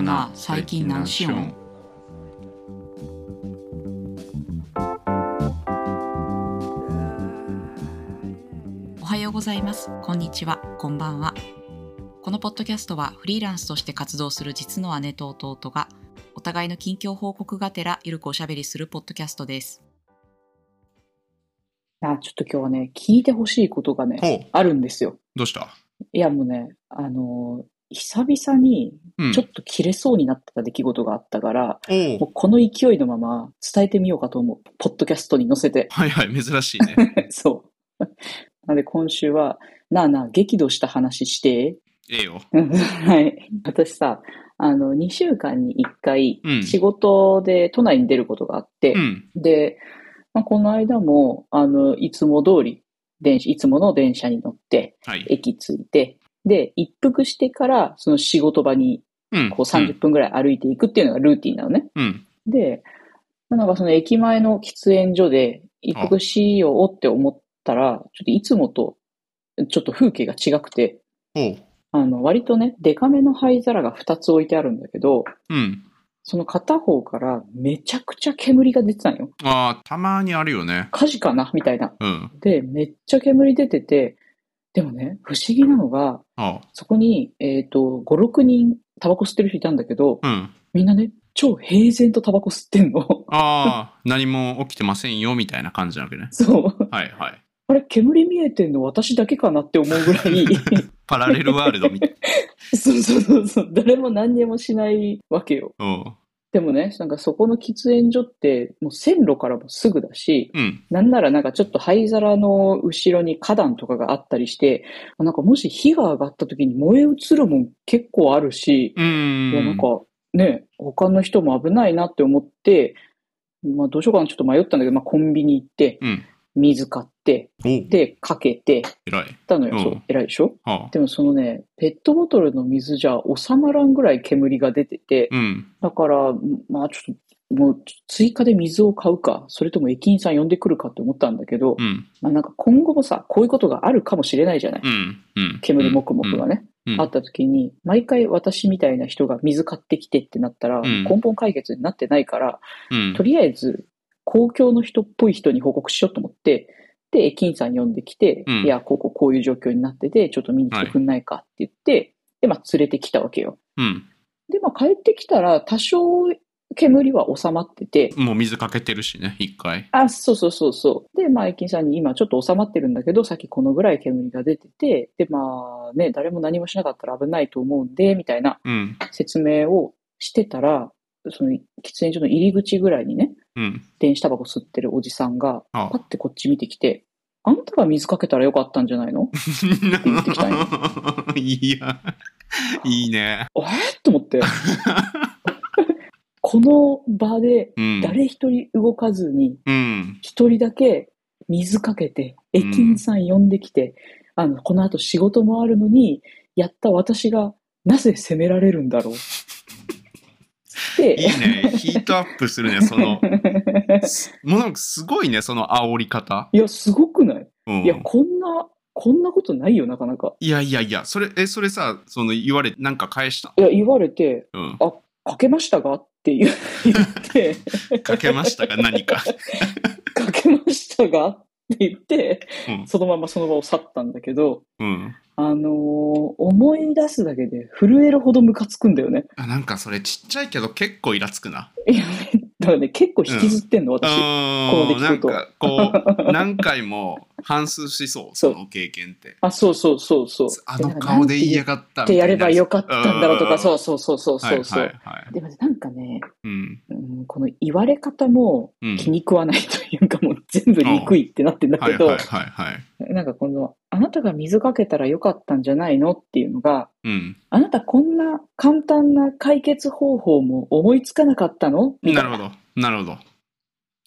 ーな最近何しよんおはようございます。こんにちは。こんばんは。このポッドキャストはフリーランスとして活動する実の姉と弟がお互いの近況報告がてらゆるくおしゃべりするポッドキャストです。あ、ちょっと今日はね、聞いてほしいことがね、あるんですよ。どうした？いや、もうね、あのー久々にうんちょっと切れそうになった出来事があったから、おもうこの勢いのまま伝えてみようかと思う。ポッドキャストに載せて。はいはい珍しいね そう。なんで今週は、なあなあ、激怒した話して。ええようんはい。私さ、あの、2週間に1回うん、仕事で都内に出ることがあって、うんで、まあ、この間も、あの、いつも通り、電車、いつもの電車に乗って、はい駅着いて、で、一服してから、その仕事場に、うん。こう30分ぐらい歩いていくっていうのがルーティンなのね。うん。で、なんかその駅前の喫煙所で一服しようって思ったら、ちょっといつもと、ちょっと風景が違くて、あの、割とね、デカめの灰皿が2つ置いてあるんだけど、うん。その片方からめちゃくちゃ煙が出てたんよ。ああたまにあるよね。火事かな？みたいな。うん。で、めっちゃ煙出てて、でもね、不思議なのが、あそこに、えっ、と、5、6人タバコ吸ってる人いたんだけど、うん。みんなね、超平然とタバコ吸ってんの。ああ何も起きてませんよみたいな感じなわけね。そう。はいはい。あれ、煙見えてんの私だけかなって思うぐらい、パラレルワールドみたい。そうそうそうそう、誰も何にもしないわけよ。でもね、なんかそこの喫煙所って、もう線路からもすぐだし、うん。なんならなんかちょっと灰皿の後ろに花壇とかがあったりして、なんかもし火が上がった時に燃え移るもん結構あるし、うーいや、なんんかね、他の人も危ないなって思って、まあどうしようかなちょっと迷ったんだけど、まあコンビニ行って、うん水買って、で、かけて、偉い。たのよ。うん。そう、偉いでしょ？はあ。でもそのね、ペットボトルの水じゃ収まらんぐらい煙が出てて、うん。だから、まあちょっと、もう追加で水を買うか、それとも駅員さん呼んでくるかって思ったんだけど、うん。まあなんか今後もさ、こういうことがあるかもしれないじゃない？うん。うん。煙もくもくがね。うん。あった時に、毎回私みたいな人が水買ってきてってなったら、ん。根本解決になってないから、うん。とりあえず、公共の人っぽい人に報告しようと思って、で、駅員さん呼んできて、うんいや、こうこうこういう状況になってて、ちょっと見に来てくんないかって言って、で、まあ連れてきたわけよ。うんで、まあ帰ってきたら、多少煙は収まってて、もう水かけてるしね一回あ、そうそうそうそう。で、まあ、駅員さんに今ちょっと収まってるんだけど、さっきこのぐらい煙が出てて、で、まあね、誰も何もしなかったら危ないと思うんで、みたいなうん説明をしてたら、その喫煙所の入り口ぐらいにね、うん電子タバコ吸ってるおじさんが、あパッてこっち見てきて、あんたが水かけたらよかったんじゃないの？言ってきたんよ いや、いいね。えーと思って。この場でうん。誰一人動かずに、うん。一人だけ水かけて、駅員さん呼んできて、あの、この後仕事もあるのに、やった私がなぜ責められるんだろう？で、いいね。ヒートアップするね、その。すもうなんかすごいね、その煽り方。いや、すごくない？うんいや、こんな、こんなことないよ、なかなか。いやいやいや、それ、え、それさ、その言われ、なんか返した？いや、言われて、うん。かけましたがって言言って、かけましたか、何か？かけましたがって言って、うん。そのままその場を去ったんだけど、うん。あのー思い出すだけで震えるほどムカつくんだよね。あなんかそれちっちゃいけど結構イラつくな。いや、だからね、結構引きずってんの、うん。なんこの出来事か、こう、何回も反芻しそう、その経験って。あ、そうそうそうそう。あの顔で言いやがったってやればよかったんだろうとか、うそうそうそうそうそうそう。はいはいはい。でもなんかね、うん。うん、この言われ方もうん。気に食わないというか、もう全部憎いってなってんだけど、はいはいはいはい。なんかこの、あなたが水かけたらよかったんじゃないのっていうのが、うん。あなたこんな簡単な解決方法も思いつかなかったの？な。るほど。なるほど。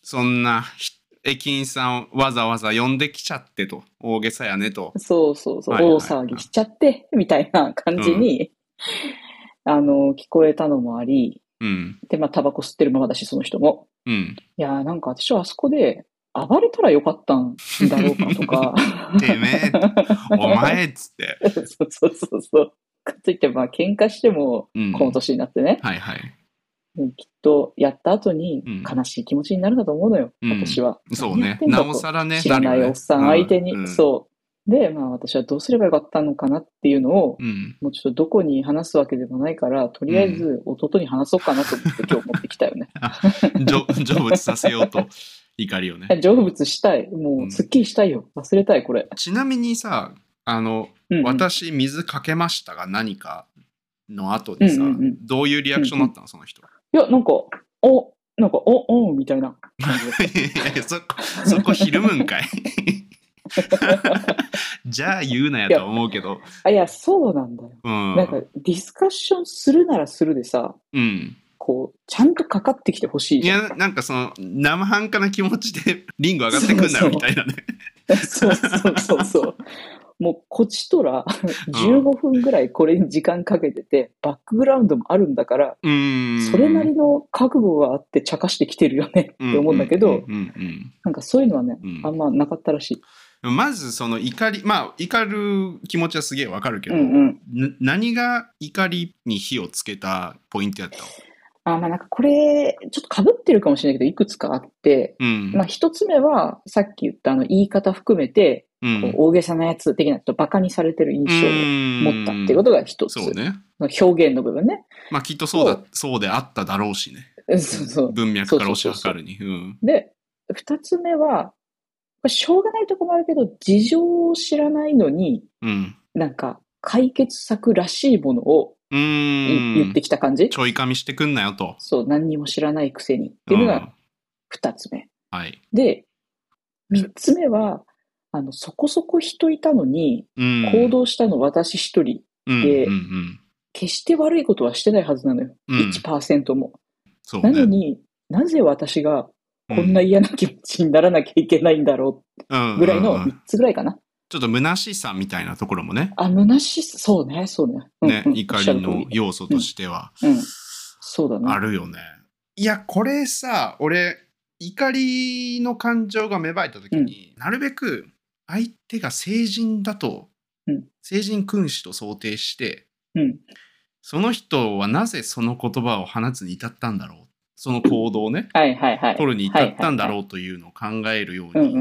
そんなひ駅員さんわざわざ呼んできちゃってと。大げさやねと。そうそうそう、はいはい大騒ぎしちゃって、みたいな感じに、あの、聞こえたのもあり、うん。で、まあ、タバコ吸ってるままだし、その人も。うん。いやーなんか私はあそこで暴れたらよかったんだろうかとか。てめえ、お前っつって。そうそうそうそう。かといって、まあ、喧嘩しても、うん。この年になってね、はいはい。うんきっとやった後にうん悲しい気持ちになるんだと思うのよ、うん私は。そうねなおさらね。知らなないおっさん相手に、うんそう。で、まあ私はどうすればよかったのかなっていうのを、うん。もうちょっとどこに話すわけでもないから、とりあえず弟に話そうかなと思って今日持ってきたよね。成成仏させようと怒りをね。成仏したい。もうすっきりしたいよ。忘れたい、これ。ちなみにさ、あの、うんうん、私水かけましたが何かの後でさ、うんうんうんどういうリアクションだったのその人？いや、なんか、お、なんか、お、おみたいな いやいやそそこひるむんかい じゃあ言うなやとは思うけど。た。あ、いや、そうなんだよ。うん。なんか、ディスカッションするならするでさ、うん。こう、ちゃんとかかってきてほしいい。や、なんかその、生半可な気持ちで リング上がってくんなよみたいなね。そうそうそうそう。もう、こちとら、15分ぐらいこれに時間かけてて、バックグラウンドもあるんだから。それなりの覚悟があって茶化してきてるよねって思うんだけど、なんかそういうのはね、うんあんまなかったらしい。うんまずその怒り、まあ怒る気持ちはすげえわかるけど、うんうん。な何が怒りに火をつけたポイントやったの？あ、まあなんかこれ、ちょっと被ってるかもしれないけど、いくつかあって、うん。まあ一つ目は、さっき言ったあの言い方含めて、大げさなやつ的な、ちょっとバカにされてる印象を持ったっていうことが一つ。そうね。表現の部分ね。まあきっとそうだそ、そうであっただろうしね。そうそう。文脈から推し量るに。うん。で、二つ目は、しょうがないとこもあるけど、事情を知らないのに、うん。なんか、解決策らしいものを。言ってきた感じ、ちょいかみしてくんなよと。そう、何にも知らないくせに。っていうのがうん二つ目。はい。で、三つ目は、あの、そこそこ人いたのに、うん。行動したの私一人。うんで。決して悪いことはしてないはずなのよ。うん1%も。そうなのね。に、なぜ私がこんな嫌な気持ちにならなきゃいけないんだろうぐらいのうんうんうん3つぐらいかな。ちょっと虚しさみたいなところもね。あ、虚しさ、そうね、そうね。うんね、うん怒りの要素としてはうん。そうだね。あるよね。いや、これさ、俺、怒りの感情が芽生えた時に、なるべく相手が成人だと、うん成人君子と想定して、うん。その人はなぜその言葉を放つに至ったんだろう。その行動をね、はいはいはい。取るに至ったんだろうというのを考えるように。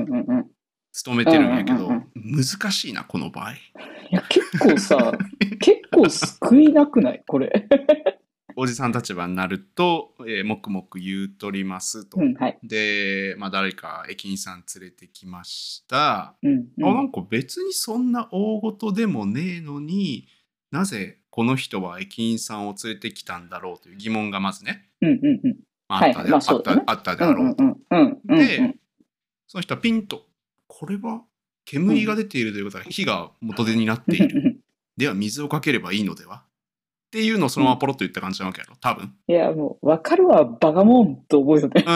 努めてるんやけど難しいな、この場合。いや、結構さ、結構救いなくない？これ。おじさん立場になると、えー、もくもく言うとりますと。うん、はい。で、まあ、誰か駅員さん連れてきました。うん、う。あなんんか別にそんな大事でもねえのになぜこの人は駅員さんを連れてきたんだろうという疑問がまずね、うん、うん、うん。まあ、ったで、まあそうだねあったあったであろうと。、で、その人はピンとこれは煙が出ているということは火が元手になっている。う んでは水をかければいいのでは？っていうのをそのままポロッと言った感じなわけやろ多分。いや、もう、わかるわ、バカモンと思うよね。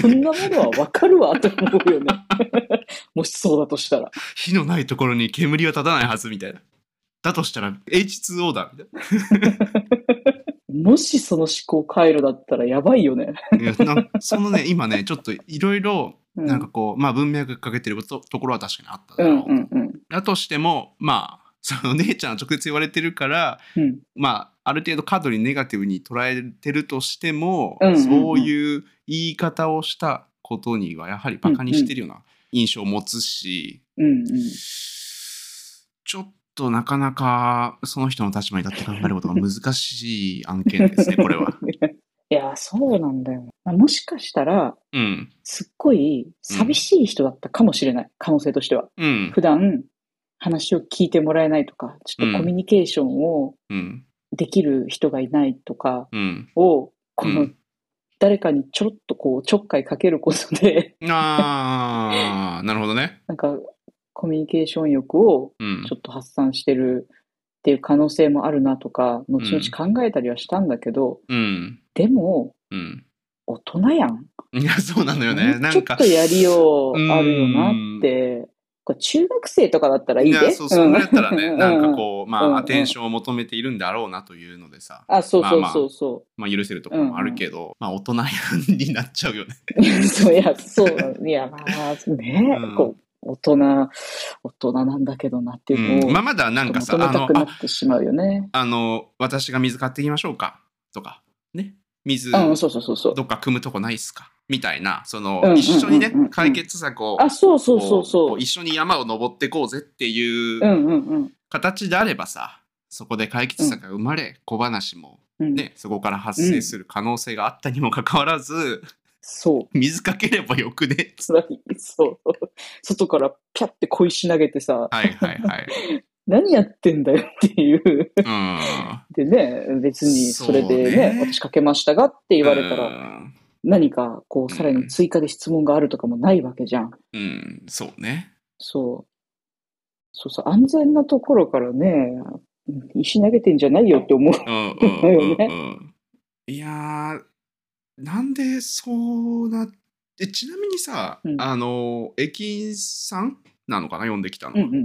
そんなものはわかるわと思うよね。もしそうだとしたら。火のないところに煙は立たないはずみたいな。だとしたら H2O だみたいもしその思考回路だったらやばいよね。な。いやなんそのね、今ね、ちょっといろいろ、うんなんかこう、まあ文脈がかけてるとところは確かにあったうんだろう。うんうん。だとしても、まあ、その姉ちゃんは直接言われてるから、うんまあ、ある程度過度にネガティブに捉えてるとしても、うんうんうんそういう言い方をしたことにはやはりバカにしてるような印象を持つし、うんうん。ちょっとなかなかその人の立場に立って考えることが難しい案件ですね、これは。いや、そうなんだよ。まあもしかしたら、うん。すっごい寂しい人だったかもしれない。可能性としては。うん。普段、話を聞いてもらえないとか、ちょっとコミュニケーションをうん。できる人がいないとかうん。を、このうん誰かにちょろっとこうちょっかいかけることで、あー、なるほどね。なんかコミュニケーション欲をうんちょ。っと発散してるっていう可能性もあるなとか、後々考えたりはしたんだけど、うん。でも、うん。大人やん。いや、そうなのよね。もうなんかちょっと。やりようあるよなって。中学生とかだったらいいで。いや、そう、そんぐらいやったらね、うんなんかこう、まあ、アテンションを求めているんだろうなというのでさ、あ、そうそうまあまあそうそまあ、許せるところもあるけど、まあ、大人やんになっちゃうよね。う。そういや、そう。いや、まあ、ね、うんこう、大人、大人なんだけどなっていうのを、うん、まあまだなんかさ、あの求めたく、なあってしまうよね。あの、私が水買ってきましょうかとか、ね。水、うん、そうそうそうそう。どっか汲むとこないっすか？みたいな、その、うんうんうんうん一緒にね、解決策を、あ、そうそうそうこそうう。一緒に山を登ってこうぜっていう。形であればさ、そこで解決策が生まれ、小話もうん、ね、そこから発生する可能性があったにもかかわらず、そう。水かければよくね。辛い。そう。外からピャって小石投げてさ、はいはいはい。何やってんだよっていう。うん。でね、別にそれでね、ね私かけましたがって言われたうら、ん何かこう、さらに追加で質問があるとかもないわけじゃん。うん、そうね。そう。そうそう、安全なところからね、石投げてんじゃないよって思う。うんうんうんうだよん。いやー、なんでそうなえちなみにさ、うんあの、駅員さんなのかな読んできたのは。うんう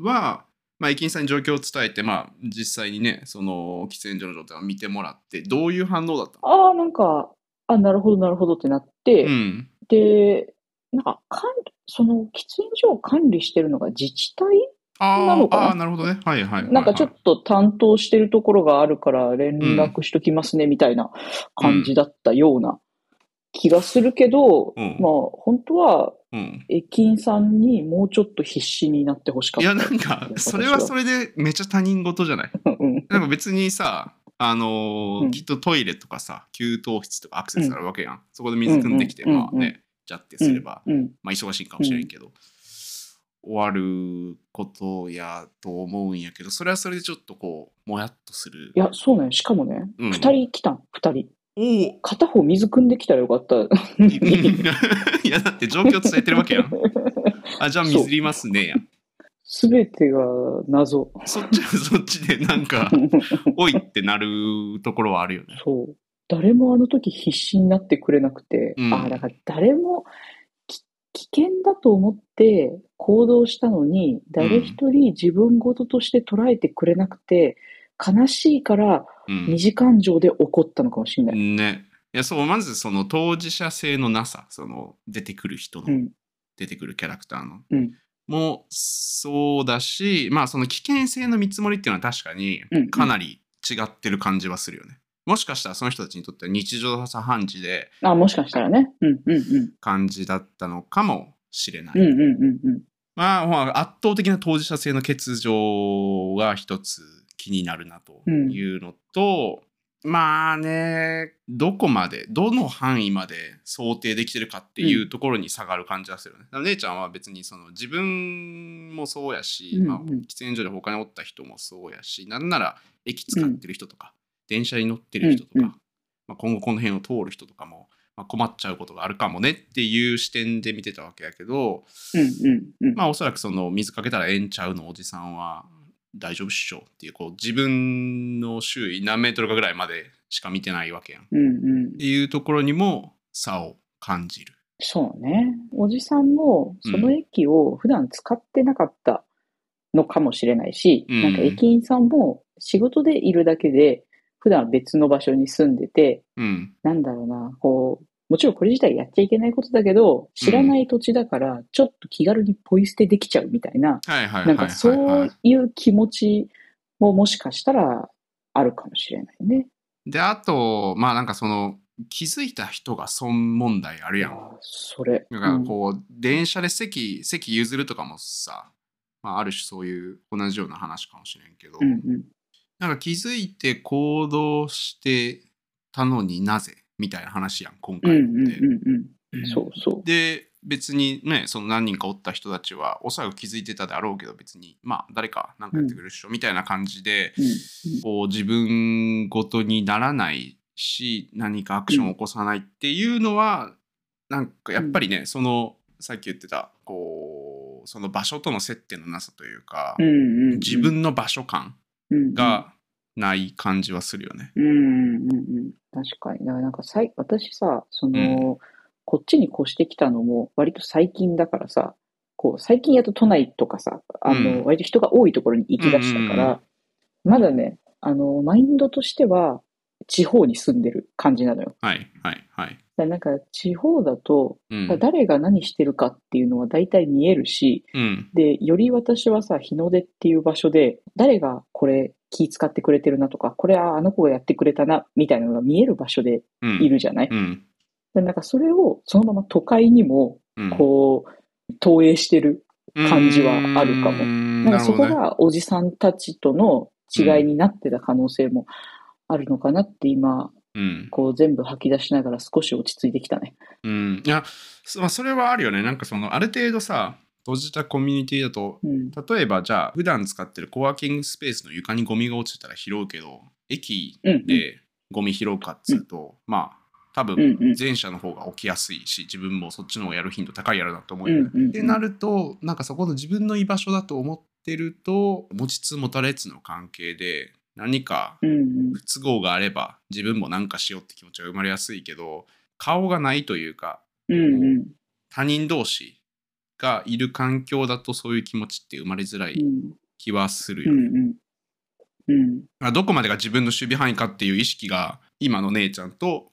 ん。は、まあ、駅員さんに状況を伝えて、まあ、実際にね、その喫煙所の状態を見てもらって、どういう反応だったの？ああ、なんか、あ、なるほど、なるほどってなって、うん。で、なんか、管理、その喫煙所を管理してるのが自治体あなのかな？ーあー、なるほどね。はいはい。なんかちょっと担当してるところがあるから連絡しときますねみたいな感じだったような気がするけど、うんまあ本当はうん。駅員さんにもうちょっと必死になってほしかった。いや、なんか、それはそれでめっちゃ他人事じゃない？うん。なんか別にさ、あのーうんきっとトイレとかさ、給湯室とかアクセスあるわけやん。そこで水汲んできて、まあね、じゃってすれば、うん。まあ忙しいかもしれんけど、終わることやと思うんやけど、それはそれでちょっとこう、もやっとするい。や、そうね。しかもね、うん二、人来たん、二人。おお片方水汲んできたらよかった。いや、だって状況伝えてるわけやん。あ、じゃあ水いりますねやん。すべてが謎。そっちはそっちでなんか、おいってなるところはあるよね。そう。誰もあの時必死になってくれなくて、うんああ、だから誰もき危険だと思って行動したのに、誰一人自分事として捉えてくれなくて、悲しいからうん二次感情で怒ったのかもしれない。ね。いや、そう、まずその当事者性のなさ、その出てくる人の、うん。出てくるキャラクターの、うんもそうだし、まあその危険性の見積もりっていうのは確かにうんうんかなり違ってる感じはするよね。もしかしたらその人たちにとっては日常茶飯事であ、もしかしたらね。うん、うん、うん。感じだったのかもしれない。うん、うん、うん、うん。まあ、まあ圧倒的な当事者性の欠如が一つ気になるなというのと、まあね、どこまで、どの範囲まで想定できてるかっていうところに下がる感じがするよね。だから姉ちゃんは別にその自分もそうやし、うんうんまあ、喫煙所で他におった人もそうやし、なんなら駅使ってる人とか、電車に乗ってる人とか、うんうんまあ、今後この辺を通る人とかも、まあ、困っちゃうことがあるかもねっていう視点で見てたわけやけど、うん、うん、うん。まあおそらくその水かけたらええんちゃうのおじさんは大丈夫っしょっていうこう自分の周囲何メートルかぐらいまでしか見てないわけやん。っうん、うんて。いうところにも差を感じる。そうね。おじさんも、その駅を普段使ってなかったのかもしれないし、うんなんか駅員さんも仕事でいるだけで、普段別の場所に住んでて、うん。なんだろうな、こう、もちろんこれ自体やっちゃいけないことだけど、知らない土地だから、ちょっと気軽にポイ捨てできちゃうみたいな、なんかはい。そういう気持ちももしかしたらあるかもしれないね。で、あと、まあなんかその気づいた人が損問題あるやん。それ。だからこう、電車で席、席譲るとかもさ、まあある種そういう同じような話かもしれんけど、うん、うんうん。なんか気づいて行動してたのになぜみたいな話やん、今うん、回うん、のって。うん、うん。そうそう。で、別にね、その何人かおった人たちは、おそらく気づいてたであろうけど、別に、まあ、誰か何かやってくれるっしょ、みたいな感じで、うんうんこう、自分ごとにならないし、何かアクションを起こさないっていうのは、なんかやっぱりね、その、さっき言ってた、こう、その場所との接点のなさというか、うんうんうん自分の場所感がない感じはするよね。うんうんうんうん確かに。だからなんかさい私さ、その、こっちに越してきたのも割と最近だからさ、こう、最近やっと都内とかさ、あの、うん割と人が多いところに行き出したから、まだね、あの、マインドとしては地方に住んでる感じなのよ。はい、はい、はい。なんか地方だと、うん。誰が何してるかっていうのは大体見えるし、うん。で、より私はさ、日の出っていう場所で、誰がこれ気使ってくれてるなとか、これはあの子がやってくれたな、みたいなのが見える場所でうん。いるじゃない、うん。でなんかそれをそのまま都会にも、うん。こう、投影してる。感じはあるかもうんなんかそこがおじさんたちとの違いになってた可能性もあるのかなって今、うん。こう全部吐き出しながら少し落ち着いてきたね。うん。いや、そまあ、それはあるよね。なんかその、ある程度さ、閉じたコミュニティだと、うん。例えばじゃあ、普段使ってるコワーキングスペースの床にゴミが落ちてたら拾うけど、駅うん。でゴミ拾うかっつうと、まあ、多うん分うん前者の方が起きやすいし、自分もそっちの方がやる頻度高いやろなと思うよね。うんうんうんってなると、なんかそこの自分の居場所だと思ってると、持ちつ持たれつの関係で、何か。不都合があれば自分も何かしようって気持ちが生まれやすいけど顔がないというかうんうん。他人同士がいる環境だとそういう気持ちって生まれづらいうん気はするうよね。んうん。うんまあどこまでが自分の守備範囲かっていう意識が今の姉ちゃんと。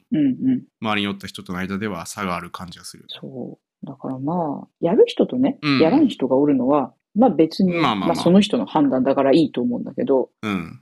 周りにおった人との間では差がある感じがする。そう。だからまあ、やる人とね、うんやらん人がおるのは、まあ別に、まあまあまあその人の判断だからいいと思うんだけど、うん。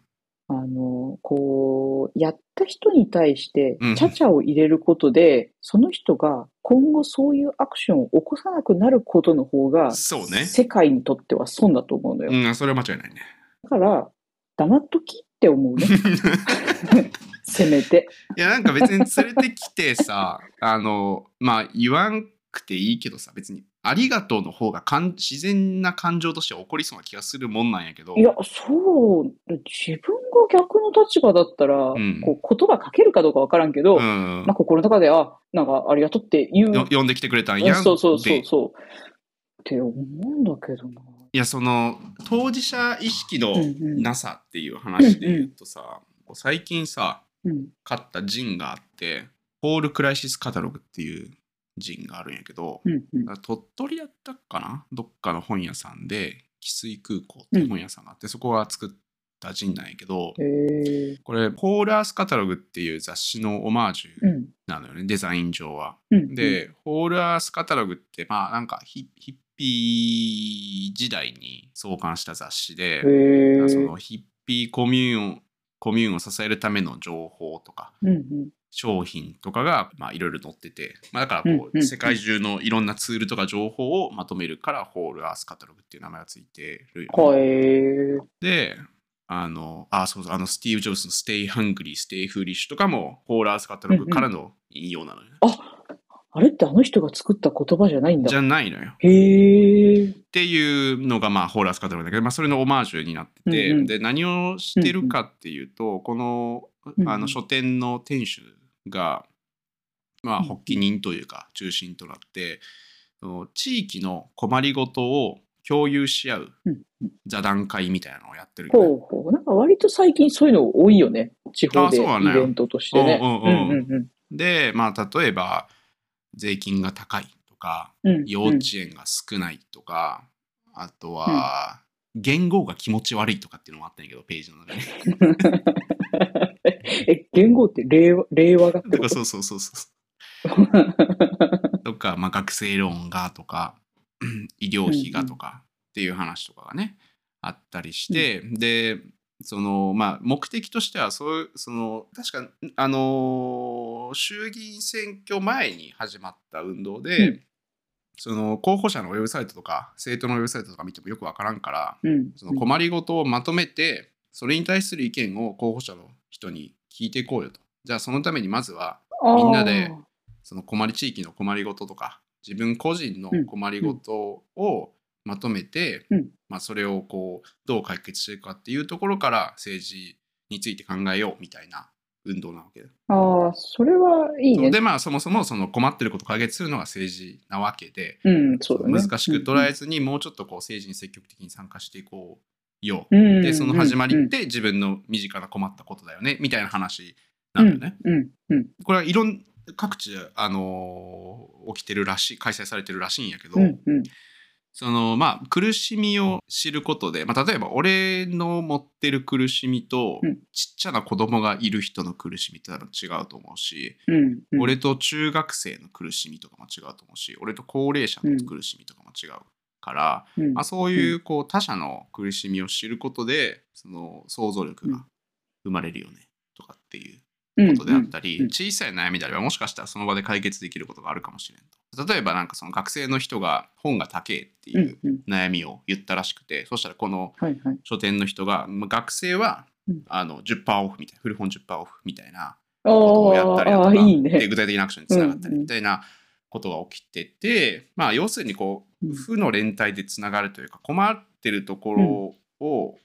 あの、こう、やった人に対してうん、ちゃちゃを入れることで、その人が今後そういうアクションを起こさなくなることの方が、そうね。世界にとっては損だと思うのよ。うん、それは間違いないね。だから、黙っときって思うね。せめて。いやなんか別に連れてきてさあのまあ言わんくていいけどさ別にありがとうの方がかん自然な感情として起こりそうな気がするもんなんやけどいや、そう、自分が逆の立場だったら、んこう言葉かけるかどうかわからんけど、うんまあ、心の中で、あ、なんかありがとうって言う。よ呼んできてくれたんやんそうそうそうでそう。って思うんだけどな。いやその当事者意識のうんうんなさっていう話で言うとさ、最近さうん。買ったジンがあってホールクライシスカタログっていうジンがあるんやけど、うんうん。鳥取やったかな？どっかの本屋さんで汽水空港っていう本屋さんがあって、そこが作ったジンなんやけど。これホールアースカタログっていう雑誌のオマージュうん。なのよね、デザイン上は。うん。で、ホールアースカタログってまあなんかヒヒッピー時代に創刊した雑誌で。そのヒッピーコミューンコミューンを支えるための情報とかうんうん。商品とかがまあいろいろ載ってて、まあ、だからこうんうんう世界中のいろんなツールとか情報をまとめるからホールアースカタログっていう名前がついてるよね、へえ。であのあそうそうあのスティーブ・ジョブズの Stay Hungry, Stay Foolish とかもホールアースカタログからの引用なのよ、あれってあの人が作った言葉じゃないんだ。じ。ゃないのよ。へえ。っていうのがまあホールアースカタログだけど、まあ、それのオマージュになってて、うんうん。で何をしてるかっていうと、このうん。あの書店の店主が、まあ、うん発起人というか中心となって、その地域の困りごとを共有し合ううんうん座談会みたいなのをやってるよね、ほうほう。なんか割と最近そういうの多いよね。地方でイベントとしてね。うんうんうんうんうんで、まあ、例えば税金が高いとかうんうん。幼稚園が少ないとか、あとは、言語が気持ち悪いとかっていうのもあったんやけどページの中に。え、言語って令和令和がってこと？そうそうそうそう。とか、まあ、学生ローンがとかうん 医療費がとかっていう話とかがね、あったりして、でそのまあ目的としてはそういうその確かあのー衆議院選挙前に始まった運動で、うんその候補者のウェブサイトとか政党のウェブサイトとか見てもよくわからんからうん。その困りごとをまとめてそれに対する意見を候補者の人に聞いていこうよと。じゃあそのためにまずはみんなでその困り地域の困りごととか自分個人の困りごとをまとめて、うんまあ、それをこうどう解決していくかっていうところから政治について考えようみたいな運動なわけだ。ああ、それはいいね。でまあそもそもその困ってることを解決するのが政治なわけで、うん、そうだね。難しく捉えずにもうちょっとこう政治に積極的に参加していこうよ。うん、でその始まりうんって自分の身近な困ったことだよねみたいな話なんだよね。うん、うん、これはいろん各地で、あのー起きてるらしい開催されてるらしいんやけど、うん、うん。そのまあ苦しみを知ることで、まあ、例えば俺の持ってる苦しみと、うんちっちゃな子供がいる人の苦しみって多分違うと思うし、うん。うん俺と中学生の苦しみとかも違うと思うし俺と高齢者の苦しみとかも違うから、うん。まあ、そういうこう他者の苦しみを知ることでその想像力が生まれるよねとかっていうことであったり、うん。うん。小さい悩みであればもしかしたらその場で解決できることがあるかもしれんと。例えばなんかその学生の人が本が高えってうんいううん。悩みを言ったらしくて、そしたらこの。書店の人がまあ学生はうん。あの10%オフみたいな古本10%オフみたいなあことをやったりだとあ、かいいね。で具体的なアクションにつながったりうんうんみたいなことが起きてて、まあ要するにこううん。負の連帯でつながるというか困ってるところを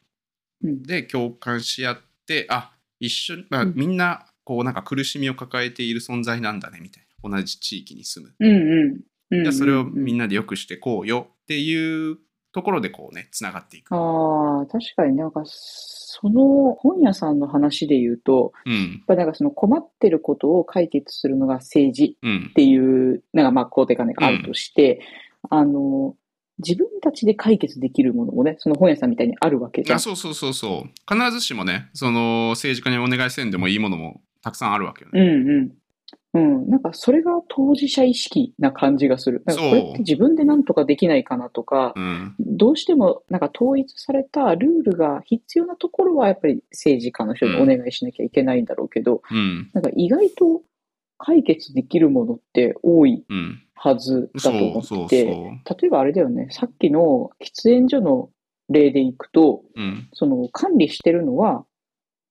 うん。で共感し合ってあ一緒に、まあ、うん。みんなこうなんか苦しみを抱えている存在なんだねみたいな。同じ地域に住む。じゃあそれをみんな。なで良くしてこうよっていうところでこうねつながっていく。ああ、確かになんか、その本屋さんの話で言うと、うんやっぱなんかその困ってることを解決するのが政治うんっていう、なんかまあ、肯定感があるとして、あの、自分たちで解決できるものもね、その本屋さんみたいにあるわけじゃん。あそうそうそうそう必ずしもねその政治家にお願いせんでもいいものもたくさんあるわけよね。うんうん。うん。なんかそれが当事者意識な感じがする。なんかこれって自分でなんとかできないかなとか、うん。どうしてもなんか統一されたルールが必要なところはやっぱり政治家の人にお願いしなきゃいけないんだろうけど、うん。なんか意外と解決できるものって多いうん。はずだと思って。例えばあれだよね、さっきの喫煙所の例でいくと、うん。その管理してるのは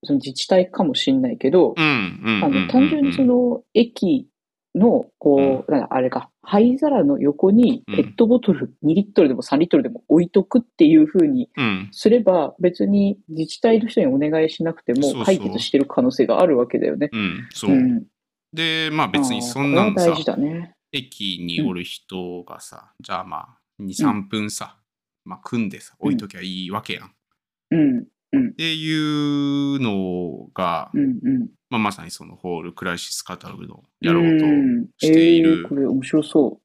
その自治体かもしれないけど、単純にその駅のこう、なんかあれか、灰皿の横にペットボトル2リットルでも3リットルでも置いとくっていう風にうんすれば別に自治体の人にお願いしなくても解決してる可能性があるわけだよね。うんそう。ん。でまあ別にそんあなんさ大事だね。駅におる人がさ、じゃあまあ23分さ、まあ組んでさ置いときゃいいわけやん。っうん。ていうのが、うん。うん。まあ、まさにそのホールクライシスカタログのやろうとんしているえーこれ面白そ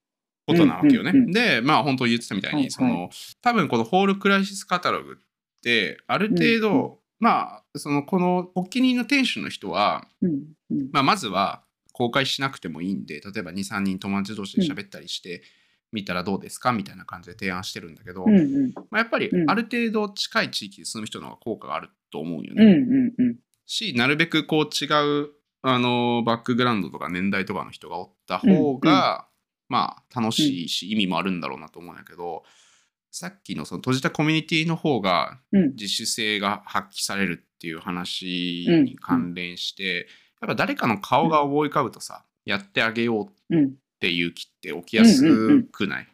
ことなわけよね。うんうんうんで、まあ本当言ってたみたいに、はいはいその多分このホールクライシスカタログってある程度、うんうまあそのこのお気に入りの店主の人は、う。うん。うん。まあ、まずは公開しなくてもいいんで例えば23人友達同士で喋ったりしてみたらどうですか？みたいな感じで提案してるんだけど、うん。うん。まあ、やっぱりうんある程度近い地域に住む人の方が効果があると思うようん。ね。うん。うん。しなるべくこう違うあのバックグラウンドとか年代とかの人がおった方が、まあ楽しいし、意味もあるんだろうなと思うんやけどさっきのその閉じたコミュニティの方がうん。自主性が発揮されるっていう話に関連して、やっぱ誰かの顔が思い浮かぶとさ、やってあげようっうん。ていう気って起きやすくない、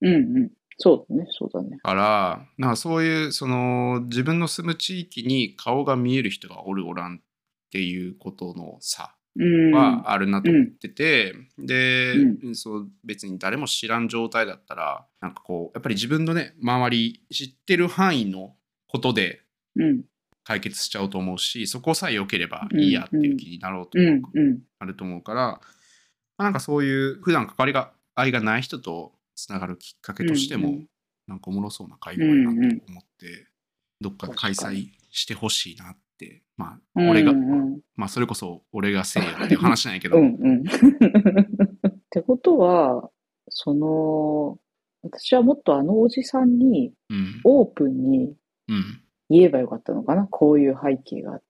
うん。うん。そうだね。そうだね。からなんかそういうその自分の住む地域に顔が見える人がおるおらんっていうことの差うん。はあるなと思ってて、で、うそう別に誰も知らん状態だったらなんかこうやっぱり自分のね周り知ってる範囲のことでうん。解決しちゃうと思うしそこさえ良ければいいやっていう気になろうとうん思う、。うん。あると思うから、まあなんかそういう普段関わりが愛がない人とつながるきっかけとしても、うんうんなんかおもろそうな会合やなと思って、どっかで開催してほしいなってまあ俺が、うん。まあそれこそ俺がせいやっていう話なんやけど、うん。うん。ってことは、その、私はもっとあのおじさんにうんオープンにうん言えばよかったのかな。こういう背景があって。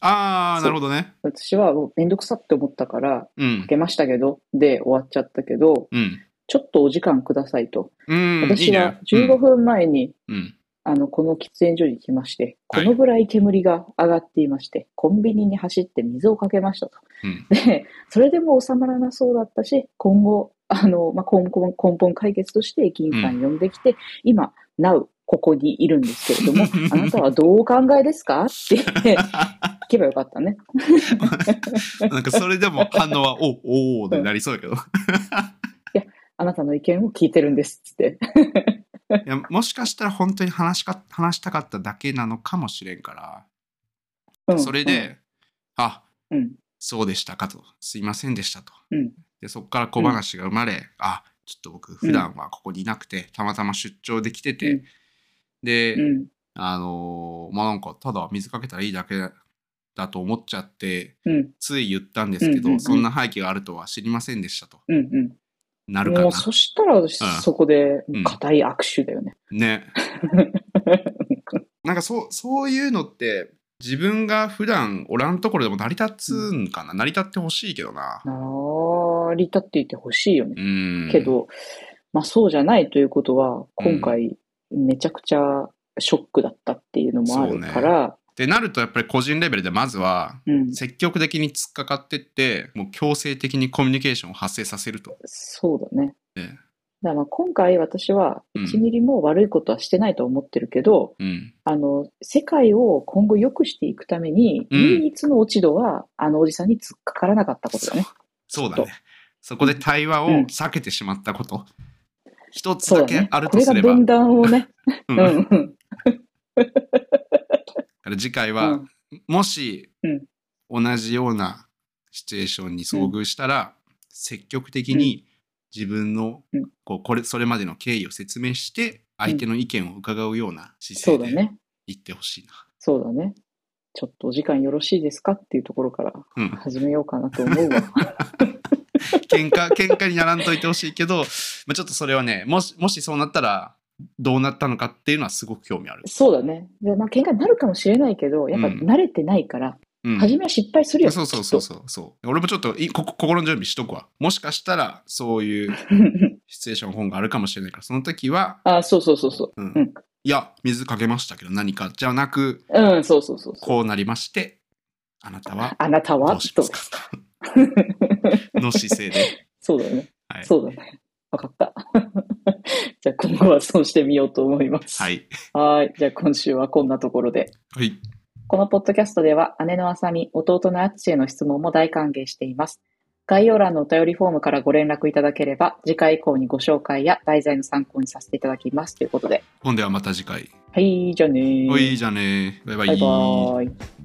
ああなるほどね。私はもうめんどくさって思ったから、うん。かけましたけど、で終わっちゃったけど、うん。ちょっとお時間くださいと。うん私はいいね。15分前に、うん。あの、この喫煙所に来まして、はい。このぐらい煙が上がっていまして、コンビニに走って水をかけましたと。うん。で、それでも収まらなそうだったし、今後、あの、まあ、根本、根本解決として駅員さん呼んできて、今、Now、ここにいるんですけれども、あなたはどうお考えですか？って。聞 けばよかったね。なんかそれでも反応はおおーでなりそうやけど。あなたの意見を聞いてるんですって。いやもしかしたら本当に話しか話したかっただけなのかもしれんから、うん。それで、あうん、そうでしたかと。すいませんでしたと、うん。でそこから小話が生まれ、あちょっと僕普段はここにいなくて、たまたま出張できてて、うん。で、うん。あのーまあなんかただ水かけたらいいだけだと思っちゃってうん。つい言ったんですけど、うんうんうんそんな背景があるとは知りませんでしたとうん。うん。なるかなもう、そしたら、そこでうん、固い握手だよね。ね なんかそうそういうのって自分が普段おらんところでも成り立つんかな、成り立ってほしいけどな成り立っていてほしいよね。うんけど、まあそうじゃないということは、今回、めちゃくちゃショックだったっていうのもあるから、うん。積極的に突っかかってってもう強制的にコミュニケーションを発生させると。そうだね。ええだからまあ今回私はうん1ミリも悪いことはしてないと思ってるけど、うんあの、世界を今後良くしていくために、うん唯一の落ち度は、あのおじさんに突っかからなかったことだね。そうだね。そこで対話をうん避けてしまったこと。一つそうだけあることれがすれば。分断をね。う うんんうん。だから次回は、うんもし、うん同じようなシチュエーションに遭遇したら、積極的に自分の、うんこうこれそれまでの経緯を説明して相手の意見を伺うようなそ姿勢で。言ってほしいな。そうだね。ちょっとお時間よろしいですかっていうところからうん、始めようかなと思うわ。喧嘩喧嘩にならんといてほしいけど、まあ、ちょっとそれはねもしもしそうなったらどうなったのかっていうのはすごく興味ある。そうだね。で、まあ喧嘩になるかもしれないけど、やっぱうん慣れてないから、うん初めは失敗するよ。そうそうそうそうそう。俺もちょっといこ心の準備しとくわ。もしかしたらそういう シチュエーション本があるかもしれないから、その時は、あ、そうそうそうそう。うんうんいや、水かけましたけど何かじゃなく、うん、そうそうそうそう。こうなりまして、あなたはあなたどは？とうしますか？の姿勢で。そうだね。はい。そうだね。わかった。じゃあ今後はそうしてみようと思います。はい。はい。じゃあ今週はこんなところで。はい。このポッドキャストでは姉のあさみ、弟のあつしへの質問も大歓迎しています。概要欄のお便りフォームからご連絡いただければ、次回以降にご紹介や題材の参考にさせていただきます。ということで。ほんではまた次回。はい、じゃあねーおい、じゃあねバイバイ。バイバーイ。